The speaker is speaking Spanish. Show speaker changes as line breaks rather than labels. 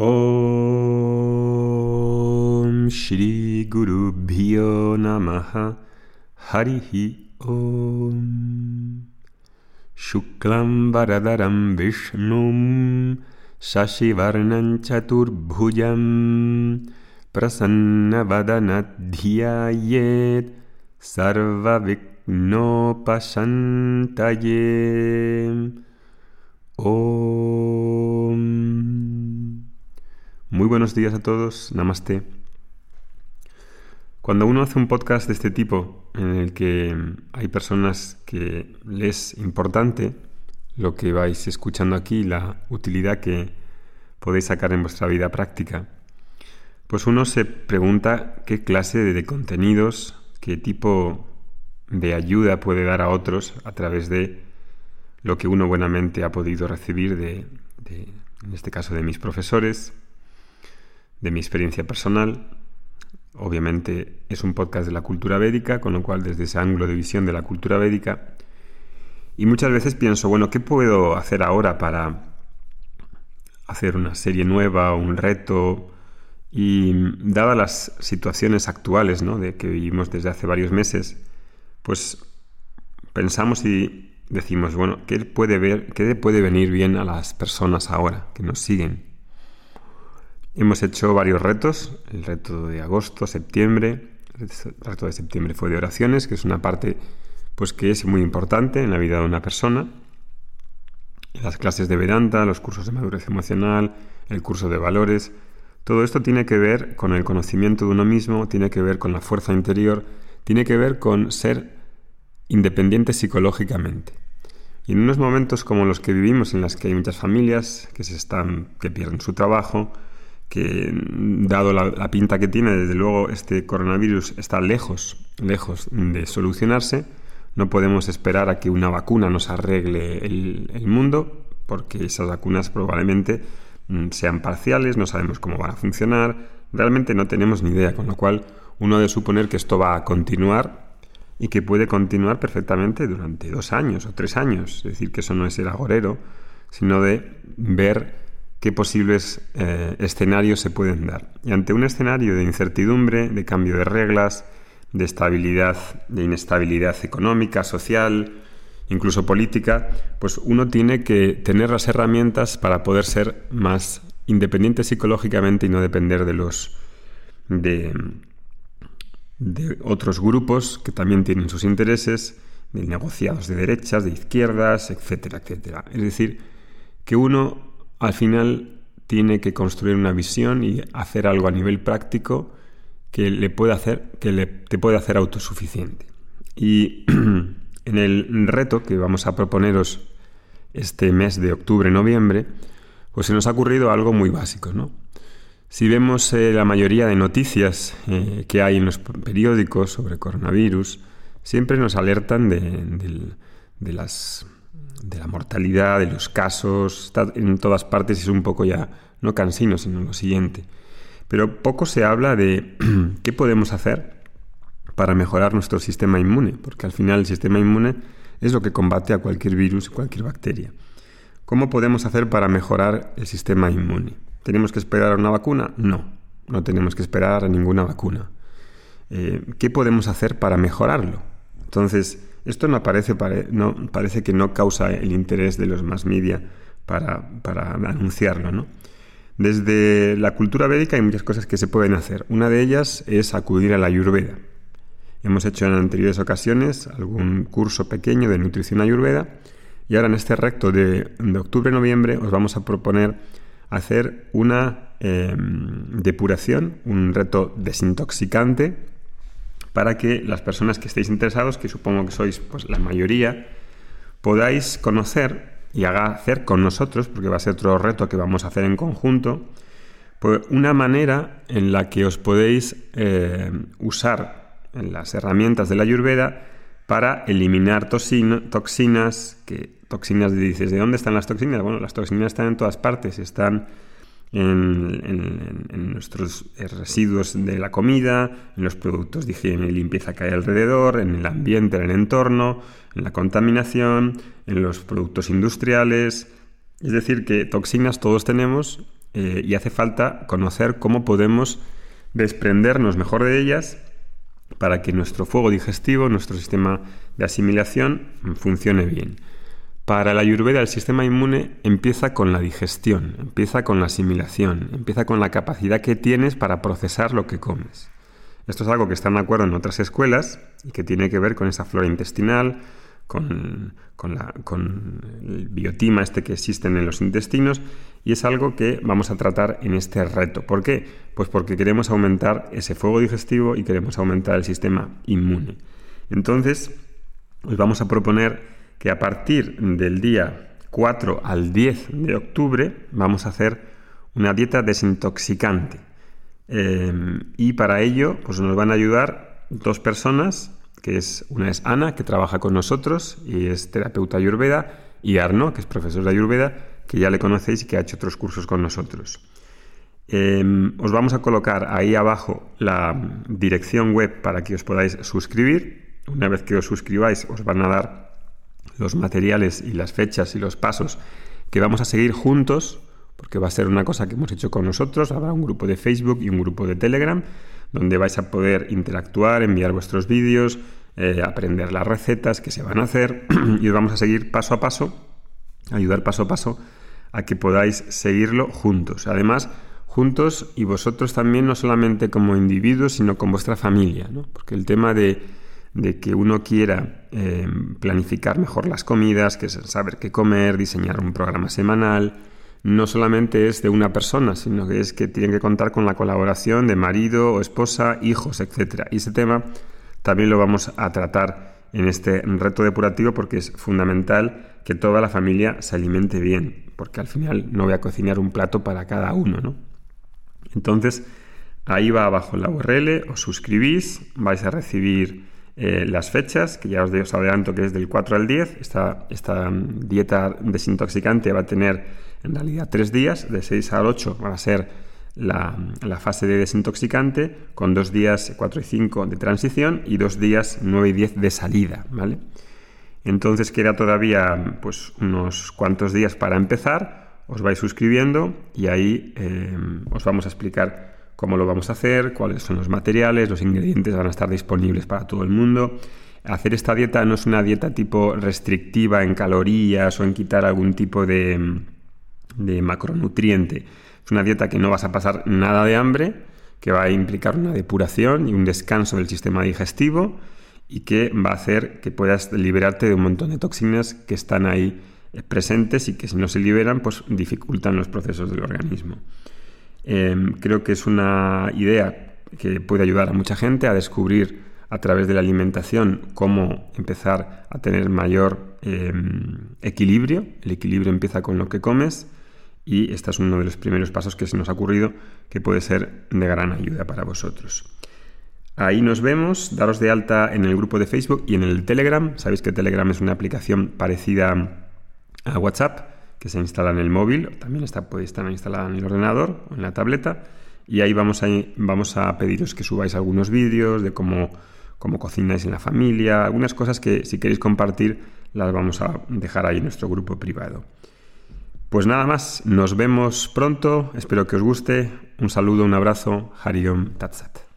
ॐ श्रीगुरुभ्यो नमः। हरिः ॐ। शुक्लं वरदरं विष्णुं शशिवर्णं चतुर्भुजं प्रसन्नवदनध्यायेत् सर्वविघ्नोपशन्तये। ॐ। Muy buenos días a todos, namaste. Cuando uno hace un podcast de este tipo, en el que hay personas que les es importante lo que vais escuchando aquí, la utilidad que podéis sacar en vuestra vida práctica, pues uno se pregunta qué clase de contenidos, qué tipo de ayuda puede dar a otros a través de lo que uno buenamente ha podido recibir de, de en este caso, de mis profesores, de mi experiencia personal. Obviamente es un podcast de la cultura védica, con lo cual desde ese ángulo de visión de la cultura védica. Y muchas veces pienso, bueno, ¿qué puedo hacer ahora para hacer una serie nueva, un reto? Y dadas las situaciones actuales ¿no? de que vivimos desde hace varios meses, pues pensamos y decimos, bueno, ¿qué puede, ver, qué puede venir bien a las personas ahora que nos siguen? Hemos hecho varios retos, el reto de agosto, septiembre, el reto de septiembre fue de oraciones, que es una parte pues que es muy importante en la vida de una persona. Las clases de Vedanta, los cursos de madurez emocional, el curso de valores, todo esto tiene que ver con el conocimiento de uno mismo, tiene que ver con la fuerza interior, tiene que ver con ser independiente psicológicamente. Y en unos momentos como los que vivimos, en las que hay muchas familias que se están, que pierden su trabajo, que dado la, pinta que tiene, desde luego este coronavirus está lejos, lejos de solucionarse. No podemos esperar a que una vacuna nos arregle el, mundo, porque esas vacunas probablemente mm, sean parciales, no sabemos cómo van a funcionar, realmente no tenemos ni idea, con lo cual uno debe suponer que esto va a continuar y que puede continuar perfectamente durante dos años o tres años. Es decir, que eso no es el agorero, sino de ver posibles eh, escenarios se pueden dar. Y ante un escenario de incertidumbre, de cambio de reglas, de estabilidad, de inestabilidad económica, social, incluso política, pues uno tiene que tener las herramientas para poder ser más independiente psicológicamente y no depender de los de, de otros grupos que también tienen sus intereses, de negociados de derechas, de izquierdas, etcétera, etcétera. Es decir, que uno al final tiene que construir una visión y hacer algo a nivel práctico que le pueda hacer, que te pueda hacer autosuficiente. Y en el reto que vamos a proponeros este mes de octubre-noviembre, pues se nos ha ocurrido algo muy básico, ¿no? Si vemos eh, la mayoría de noticias eh, que hay en los periódicos sobre coronavirus, siempre nos alertan de las de la mortalidad, de los casos, en todas partes es un poco ya, no cansino, sino lo siguiente. Pero poco se habla de qué podemos hacer para mejorar nuestro sistema inmune, porque al final el sistema inmune es lo que combate a cualquier virus, cualquier bacteria. ¿Cómo podemos hacer para mejorar el sistema inmune? ¿Tenemos que esperar a una vacuna? No, no tenemos que esperar a ninguna vacuna. Eh, ¿Qué podemos hacer para mejorarlo? Entonces, esto no parece, que no causa el interés de los más media para, anunciarlo. ¿no? Desde la cultura védica hay muchas cosas que se pueden hacer. Una de ellas es acudir a la ayurveda. Hemos hecho en anteriores ocasiones algún curso pequeño de nutrición ayurveda y ahora en este recto de, octubre-noviembre os vamos a proponer hacer una em, depuración, un reto desintoxicante para que las personas que estéis interesados, que supongo que sois pues, la mayoría, podáis conocer y hacer con nosotros, porque va a ser otro reto que vamos a hacer en conjunto, pues una manera en la que os podéis eh, usar en las herramientas de la Ayurveda para eliminar toxinas, que toxinas dices, ¿de dónde están las toxinas? Bueno, las toxinas están en todas partes, están en, nuestros residuos de la comida, en los productos de higiene y limpieza que hay alrededor, en el ambiente, en el entorno, en la contaminación, en los productos industriales. Es decir, que toxinas todos tenemos eh, y hace falta conocer cómo podemos desprendernos mejor de ellas para que nuestro fuego digestivo, nuestro sistema de asimilación funcione bien. Para la ayurveda el sistema inmune empieza con la digestión, empieza con la asimilación, empieza con la capacidad que tienes para procesar lo que comes. Esto es algo que están de acuerdo en otras escuelas y que tiene que ver con esa flora intestinal, con, el biotima este que existen en los intestinos y es algo que vamos a tratar en este reto. ¿Por qué? Pues porque queremos aumentar ese fuego digestivo y queremos aumentar el sistema inmune. Entonces, os vamos a proponer que a partir del día 4 al 10 de octubre vamos a hacer una dieta desintoxicante. Eh, y para ello, pues nos van a ayudar dos personas que es una es Ana, que trabaja con nosotros y es terapeuta ayurveda, y Arno, que es profesor de ayurveda, que ya le conocéis y que ha hecho otros cursos con nosotros. Em, os vamos a colocar ahí abajo la dirección web para que os podáis suscribir. Una vez que os suscribáis os van a dar los materiales y las fechas y los pasos que vamos a seguir juntos, porque va a ser una cosa que hemos hecho con nosotros. Habrá un grupo de Facebook y un grupo de Telegram donde vais a poder interactuar, enviar vuestros vídeos, eh, aprender las recetas que se van a hacer y os vamos a seguir paso a paso, ayudar paso a paso a que podáis seguirlo juntos. Además, juntos y vosotros también, no solamente como individuos, sino con vuestra familia, porque el tema de, que uno quiera eh, planificar mejor las comidas, que saber qué comer, diseñar un programa semanal, no solamente es de una persona, sino que es que tienen que contar con la colaboración de marido o esposa, hijos, etc. Y ese tema también lo vamos a tratar en este reto depurativo porque es fundamental que toda la familia se alimente bien, porque al final no voy a cocinar un plato para cada uno, ¿no? Entonces, ahí va abajo la URL, os suscribís, vais a recibir eh, las fechas, que ya os, os adelanto que es del 4 al 10. Esta, esta dieta desintoxicante va a tener en realidad tres días, de 6 al 8 va a ser la, fase de desintoxicante, con dos días 4 y 5 de transición y dos días 9 y 10 de salida, ¿vale? Entonces queda todavía pues unos cuantos días para empezar, os vais suscribiendo y ahí eh, os vamos a explicar cómo lo vamos a hacer, cuáles son los materiales, los ingredientes van a estar disponibles para todo el mundo. Hacer esta dieta no es una dieta tipo restrictiva en calorías o en quitar algún tipo de, de macronutriente. Es una dieta que no vas a pasar nada de hambre, que va a implicar una depuración y un descanso del sistema digestivo y que va a hacer que puedas liberarte de un montón de toxinas que están ahí eh, presentes y que si no se liberan pues dificultan los procesos del organismo. Em, creo que es una idea que puede ayudar a mucha gente a descubrir a través de la alimentación cómo empezar a tener mayor em, equilibrio. El equilibrio empieza con lo que comes y este es uno de los primeros pasos que se nos ha ocurrido que puede ser de gran ayuda para vosotros. Ahí nos vemos, daros de alta en el grupo de Facebook y en el Telegram. Sabéis que Telegram es una aplicación parecida a WhatsApp que se instala en el móvil, también está, puede estar instalada en el ordenador o en la tableta. Y ahí vamos a, vamos a pediros que subáis algunos vídeos de cómo, cómo cocináis en la familia, algunas cosas que si queréis compartir las vamos a dejar ahí en nuestro grupo privado. Pues nada más, nos vemos pronto, espero que os guste. Un saludo, un abrazo, Hariom Tatsat.